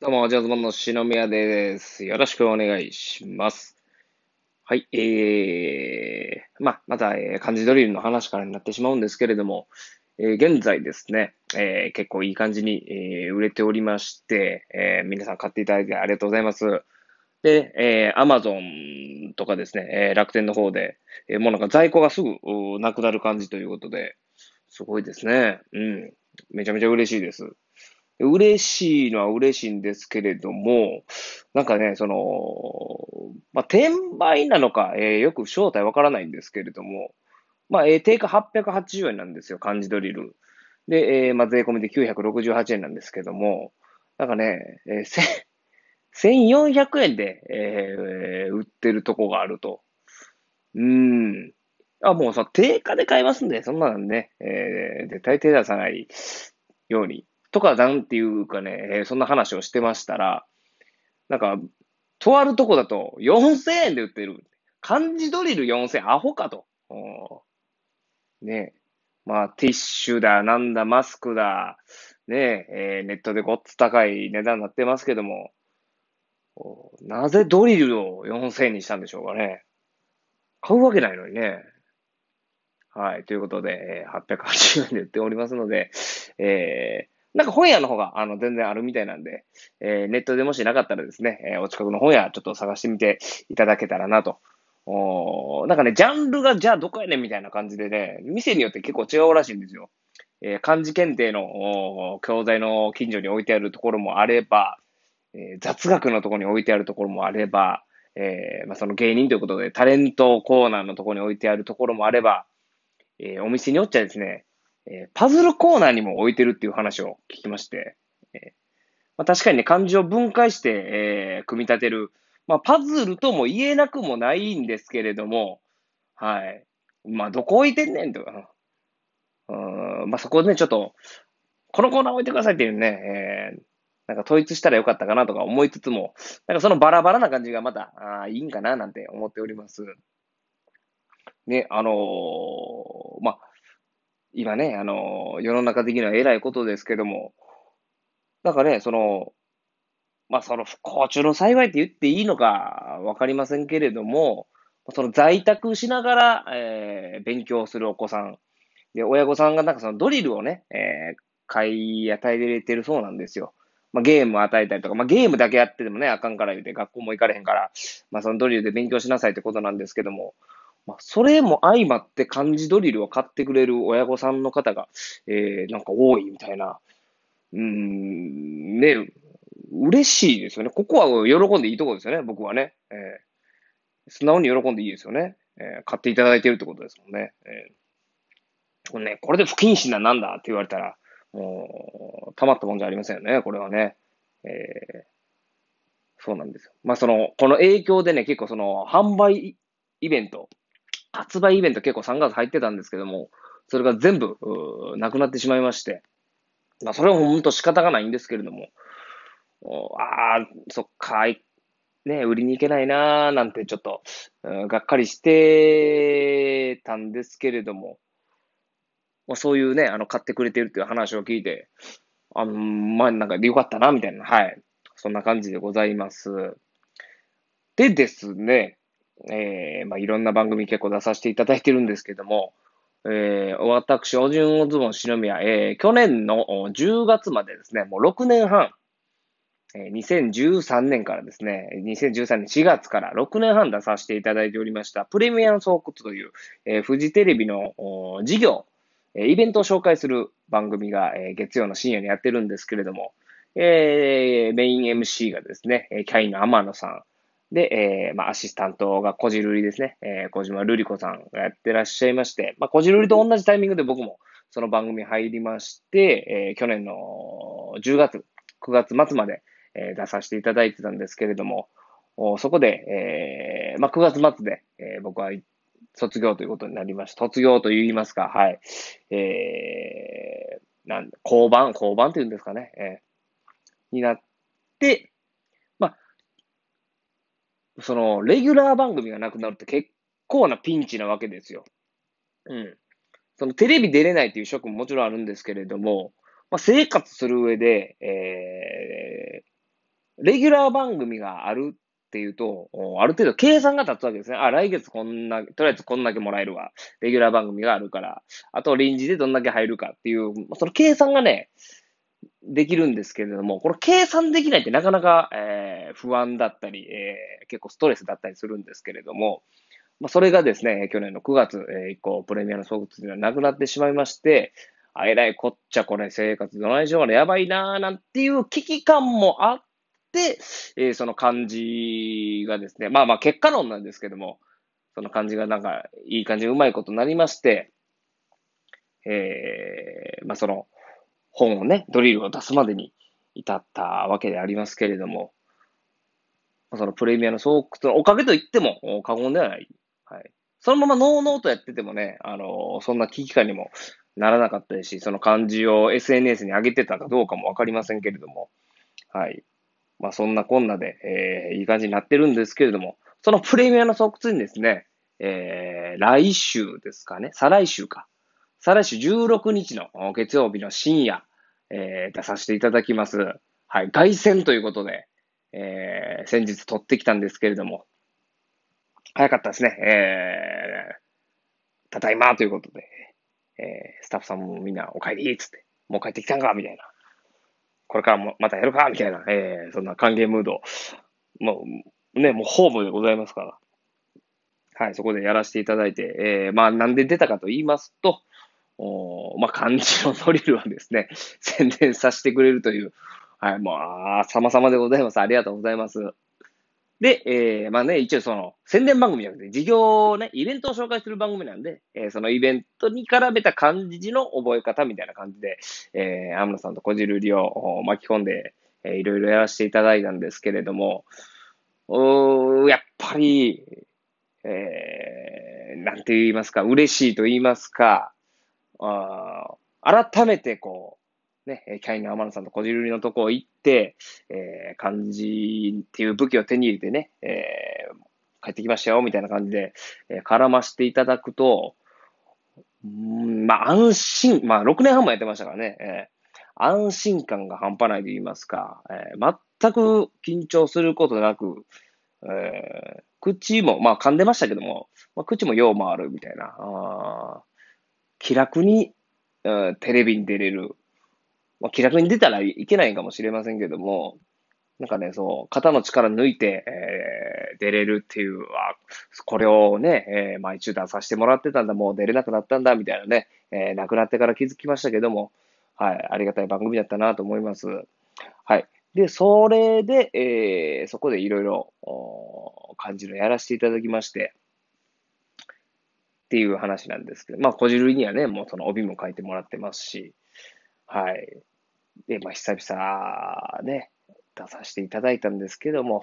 どうも、ジャズマンの篠宮です。よろしくお願いします。はい、えー、まあ、また、えー、漢字ドリルの話からになってしまうんですけれども、えー、現在ですね、えー、結構いい感じに、えー、売れておりまして、えー、皆さん買っていただいてありがとうございます。で、えー、アマゾンとかですね、えー、楽天の方で、えー、もうなんか在庫がすぐなくなる感じということで、すごいですね。うん。めちゃめちゃ嬉しいです。嬉しいのは嬉しいんですけれども、なんかね、その、まあ、転売なのか、えー、よく正体わからないんですけれども、まあ、えー、定価880円なんですよ、漢字ドリル。で、えー、まあ、税込みで968円なんですけども、なんかね、えー、1400円で、えー、売ってるとこがあると。うん。あ、もうさ、定価で買いますんで、そんなのね、えー、絶対手出さないようにとかなんていうかね、え、そんな話をしてましたら、なんか、とあるとこだと4000円で売ってる。漢字ドリル4000円、アホかと。ねまあ、ティッシュだ、なんだ、マスクだ、ねえー、ネットでごっつ高い値段になってますけども、なぜドリルを4000円にしたんでしょうかね。買うわけないのにね。はい。ということで、880円で売っておりますので、えー、なんか本屋の方が、あの、全然あるみたいなんで、えー、ネットでもしなかったらですね、えー、お近くの本屋ちょっと探してみていただけたらなと。おなんかね、ジャンルがじゃあどこやねんみたいな感じでね、店によって結構違うらしいんですよ。えー、漢字検定の教材の近所に置いてあるところもあれば、えー、雑学のところに置いてあるところもあれば、えー、まあ、その芸人ということでタレントコーナーのところに置いてあるところもあれば、え、お店によっちゃですね、え、パズルコーナーにも置いてるっていう話を聞きまして、えまあ、確かにね、漢字を分解して、え、組み立てる、まあ、パズルとも言えなくもないんですけれども、はい。まあ、どこ置いてんねんとか、うん、まあ、そこでね、ちょっと、このコーナー置いてくださいっていうね、えー、なんか統一したらよかったかなとか思いつつも、なんかそのバラバラな感じがまた、あいいんかななんて思っております。ね、あのー、まあ、今ね、あの、世の中的には偉いことですけども、なんかね、その、まあ、その不幸中の幸いって言っていいのかわかりませんけれども、その在宅しながら、えー、勉強するお子さん。で、親御さんがなんかそのドリルをね、えー、買い与えられてるそうなんですよ。まあ、ゲームを与えたりとか、まあ、ゲームだけやっててもね、あかんから言うて、学校も行かれへんから、まあ、そのドリルで勉強しなさいってことなんですけども、まあ、それも相まって漢字ドリルを買ってくれる親御さんの方が、えー、なんか多いみたいな。うん、ね、嬉しいですよね。ここは喜んでいいところですよね、僕はね。えー、素直に喜んでいいですよね。えー、買っていただいてるってことですもんね。えー、これね、これで不謹慎ななんだって言われたら、もう、たまったもんじゃありませんよね、これはね。えー、そうなんですよ。まあ、その、この影響でね、結構その、販売イベント、発売イベント結構3月入ってたんですけども、それが全部、なくなってしまいまして、まあ、それは本当仕方がないんですけれども、ああ、そっか、ね、売りに行けないなーなんてちょっと、がっかりしてたんですけれども、まあ、そういうね、あの、買ってくれてるっていう話を聞いて、あまあ、なんかでよかったな、みたいな、はい。そんな感じでございます。でですね、えー、まあ、いろんな番組結構出させていただいてるんですけども、えー、私、おじゅんおずぼんしのみや、えー、去年の10月までですね、もう6年半、えー、2013年からですね、2013年4月から6年半出させていただいておりました、プレミアム総括という、えー、フジテレビの事業、えー、イベントを紹介する番組が、えー、月曜の深夜にやってるんですけれども、えー、メイン MC がですね、キャインの天野さん、で、えー、まあ、アシスタントがこじるりですね。えー、小島瑠璃子さんがやってらっしゃいまして、まあ、こじるりと同じタイミングで僕もその番組入りまして、えー、去年の10月、9月末まで、えー、出させていただいてたんですけれども、おそこで、えー、まあ、9月末で、えー、僕は卒業ということになりました。卒業と言いますか、はい。えー、なん交番、交番っていうんですかね、えー、になって、その、レギュラー番組がなくなるって結構なピンチなわけですよ。うん。そのテレビ出れないっていうショックももちろんあるんですけれども、まあ、生活する上で、えーレギュラー番組があるっていうと、ある程度計算が立つわけですね。あ、来月こんな、とりあえずこんだけもらえるわ。レギュラー番組があるから、あと臨時でどんだけ入るかっていう、その計算がね、できるんですけれども、これ計算できないってなかなか、えー、不安だったり、えー、結構ストレスだったりするんですけれども、まあ、それがですね、去年の9月、えー、以降、プレミアの総括ではなくなってしまいまして、あえらいこっちゃこれ生活どないしようかやばいなーなんていう危機感もあって、えー、その感じがですね、まあまあ結果論なんですけども、その感じがなんかいい感じうまいことになりまして、えー、まあその本をね、ドリルを出すまでに至ったわけでありますけれども、そのプレミアの総括のおかげと言っても過言ではない。はい。そのままノーノーとやっててもね、あの、そんな危機感にもならなかったですし、その漢字を SNS に上げてたかどうかもわかりませんけれども、はい。まあそんなこんなで、えー、いい感じになってるんですけれども、そのプレミアの総括にですね、えー、来週ですかね、再来週か。再来週16日の月曜日の深夜、えー、出させていただきます。はい、凱旋ということで、えー、先日撮ってきたんですけれども、早かったですね。えー、ただいまということで、えー、スタッフさんもみんなお帰りっつって、もう帰ってきたんかみたいな。これからもまたやるかみたいな、えー、そんな歓迎ムード。もう、ね、もうホームでございますから。はい、そこでやらせていただいて、えー、まあなんで出たかと言いますと、おまあ漢字のドリルをですね、宣伝させてくれるという、はい、まあ、様々でございます。ありがとうございます。で、えー、まあね、一応その、宣伝番組じゃなくて、事業ね、イベントを紹介する番組なんで、えー、そのイベントに絡めた漢字の覚え方みたいな感じで、えー、アムロさんとこじるりを巻き込んで、えー、いろいろやらせていただいたんですけれども、おやっぱり、えー、なんて言いますか、嬉しいと言いますか、あ改めてこう、ね、キャインの天野さんとこじるりのとこ行って、えー、漢字っていう武器を手に入れてね、えー、帰ってきましたよ、みたいな感じで、えー、絡ましていただくと、んまあ、安心、まあ、6年半もやってましたからね、えー、安心感が半端ないと言いますか、えー、全く緊張することなく、えー、口も、まあ、噛んでましたけども、まあ、口もよう回るみたいな、あ気楽に、うん、テレビに出れる、まあ、気楽に出たらいけないかもしれませんけども、なんかね、そう、肩の力抜いて、えー、出れるっていう、あ、これをね、えー、毎週出させてもらってたんだ、もう出れなくなったんだ、みたいなね、えー、亡くなってから気づきましたけども、はい、ありがたい番組だったなと思います。はい。で、それで、えー、そこでいろいろ、感じのやらせていただきまして、っていう話なんですけど、まあ、こじるりにはね、もうその帯も書いてもらってますし、はい。で、まあ、久々ね、出させていただいたんですけども、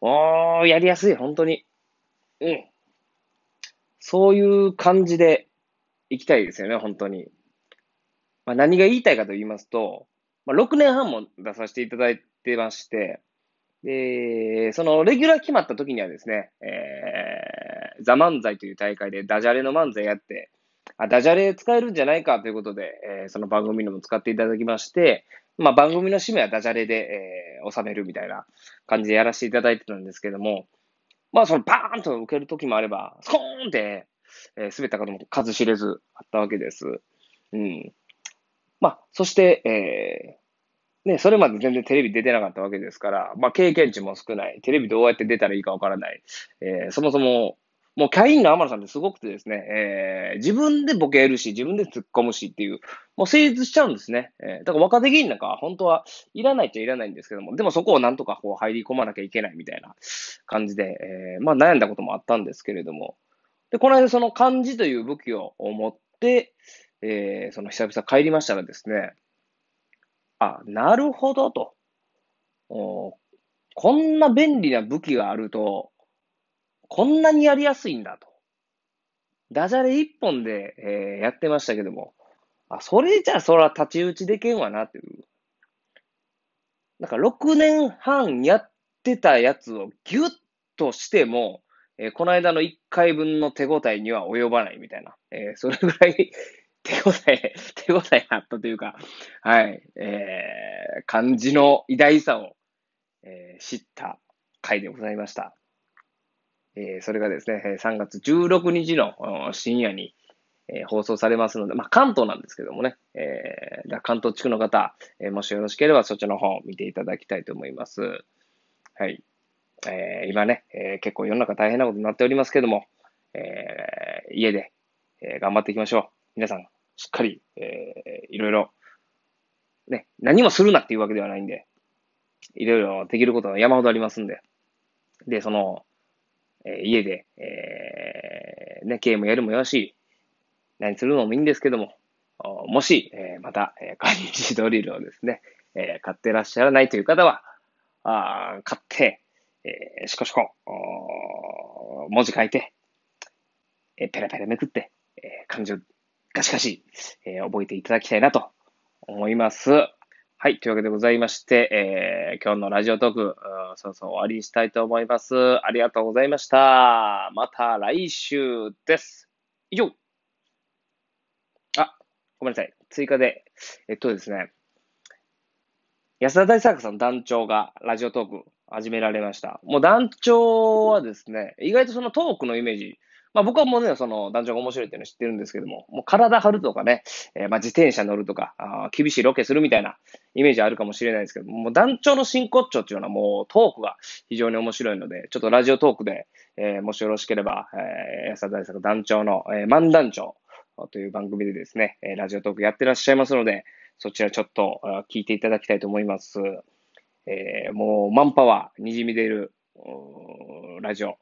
おー、やりやすい、本当に。うん。そういう感じで行きたいですよね、本当に。まあ、何が言いたいかと言いますと、まあ、6年半も出させていただいてまして、で、そのレギュラー決まった時にはですね、えー、ザ漫才という大会でダジャレの漫才やって、あ、ダジャレ使えるんじゃないかということで、えー、その番組のも使っていただきまして、まあ番組の締めはダジャレで、えー、収めるみたいな感じでやらせていただいてたんですけども、まあそのバーンと受ける時もあれば、スコーンって、えー、滑ったことも数知れずあったわけです。うん。まあ、そして、えー、ね、それまで全然テレビ出てなかったわけですから、まあ経験値も少ない、テレビどうやって出たらいいかわからない、えー、そもそももうキャインの天野さんってすごくてですね、えー、自分でボケるし、自分で突っ込むしっていう、もう成立しちゃうんですね。えー、だから若手議員なんかは本当はいらないっちゃいらないんですけども、でもそこをなんとかこう入り込まなきゃいけないみたいな感じで、えー、まあ悩んだこともあったんですけれども、で、この間その漢字という武器を持って、えー、その久々帰りましたらですね、あ、なるほどと。おこんな便利な武器があると、こんなにやりやすいんだと。ダジャレ一本で、えー、やってましたけども、あ、それじゃそら太刀打ちでけんわなっていう。なんか6年半やってたやつをギュッとしても、えー、この間の1回分の手応えには及ばないみたいな。えー、それぐらい 手応え、手応えあったというか、はい、えー、漢字の偉大さを、知った回でございました。えー、それがですね、3月16日の深夜に、えー、放送されますので、まあ、関東なんですけどもね、えー、関東地区の方、えー、もしよろしければそっちの方を見ていただきたいと思います。はい。えー、今ね、えー、結構世の中大変なことになっておりますけども、えー、家で、えー、頑張っていきましょう。皆さん、しっかり、えー、いろいろ、ね、何もするなっていうわけではないんで、いろいろできることが山ほどありますんで、で、その、え、家で、えー、ね、ゲームやるもよし、何するのもいいんですけども、もし、え、また、えー、漢字ドリルをですね、え、買ってらっしゃらないという方は、あ買って、えー、しこしこ、文字書いて、え、ペラペラめくって、えー、漢字をガシガシ、え、覚えていただきたいなと思います。はい。というわけでございまして、えー、今日のラジオトーク、そろそろ終わりにしたいと思います。ありがとうございました。また来週です。以上。あ、ごめんなさい。追加で、えっとですね、安田大作さん団長がラジオトーク始められました。もう団長はですね、意外とそのトークのイメージ、まあ僕はもうね、その団長が面白いっていうの知ってるんですけども、もう体張るとかね、えー、まあ自転車乗るとかあ、厳しいロケするみたいなイメージあるかもしれないですけども、もう団長の真骨頂っていうのはもうトークが非常に面白いので、ちょっとラジオトークで、えー、もしよろしければ、えー、安田大作団長の、えー、漫談長という番組でですね、えー、ラジオトークやってらっしゃいますので、そちらちょっと聞いていただきたいと思います。えー、もうマンパワーにじみ出るラジオ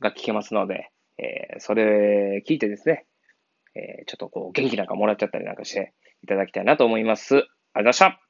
が聞けますので、えー、それ聞いてですね、えー、ちょっとこう元気なんかもらっちゃったりなんかしていただきたいなと思います。ありがとうございました。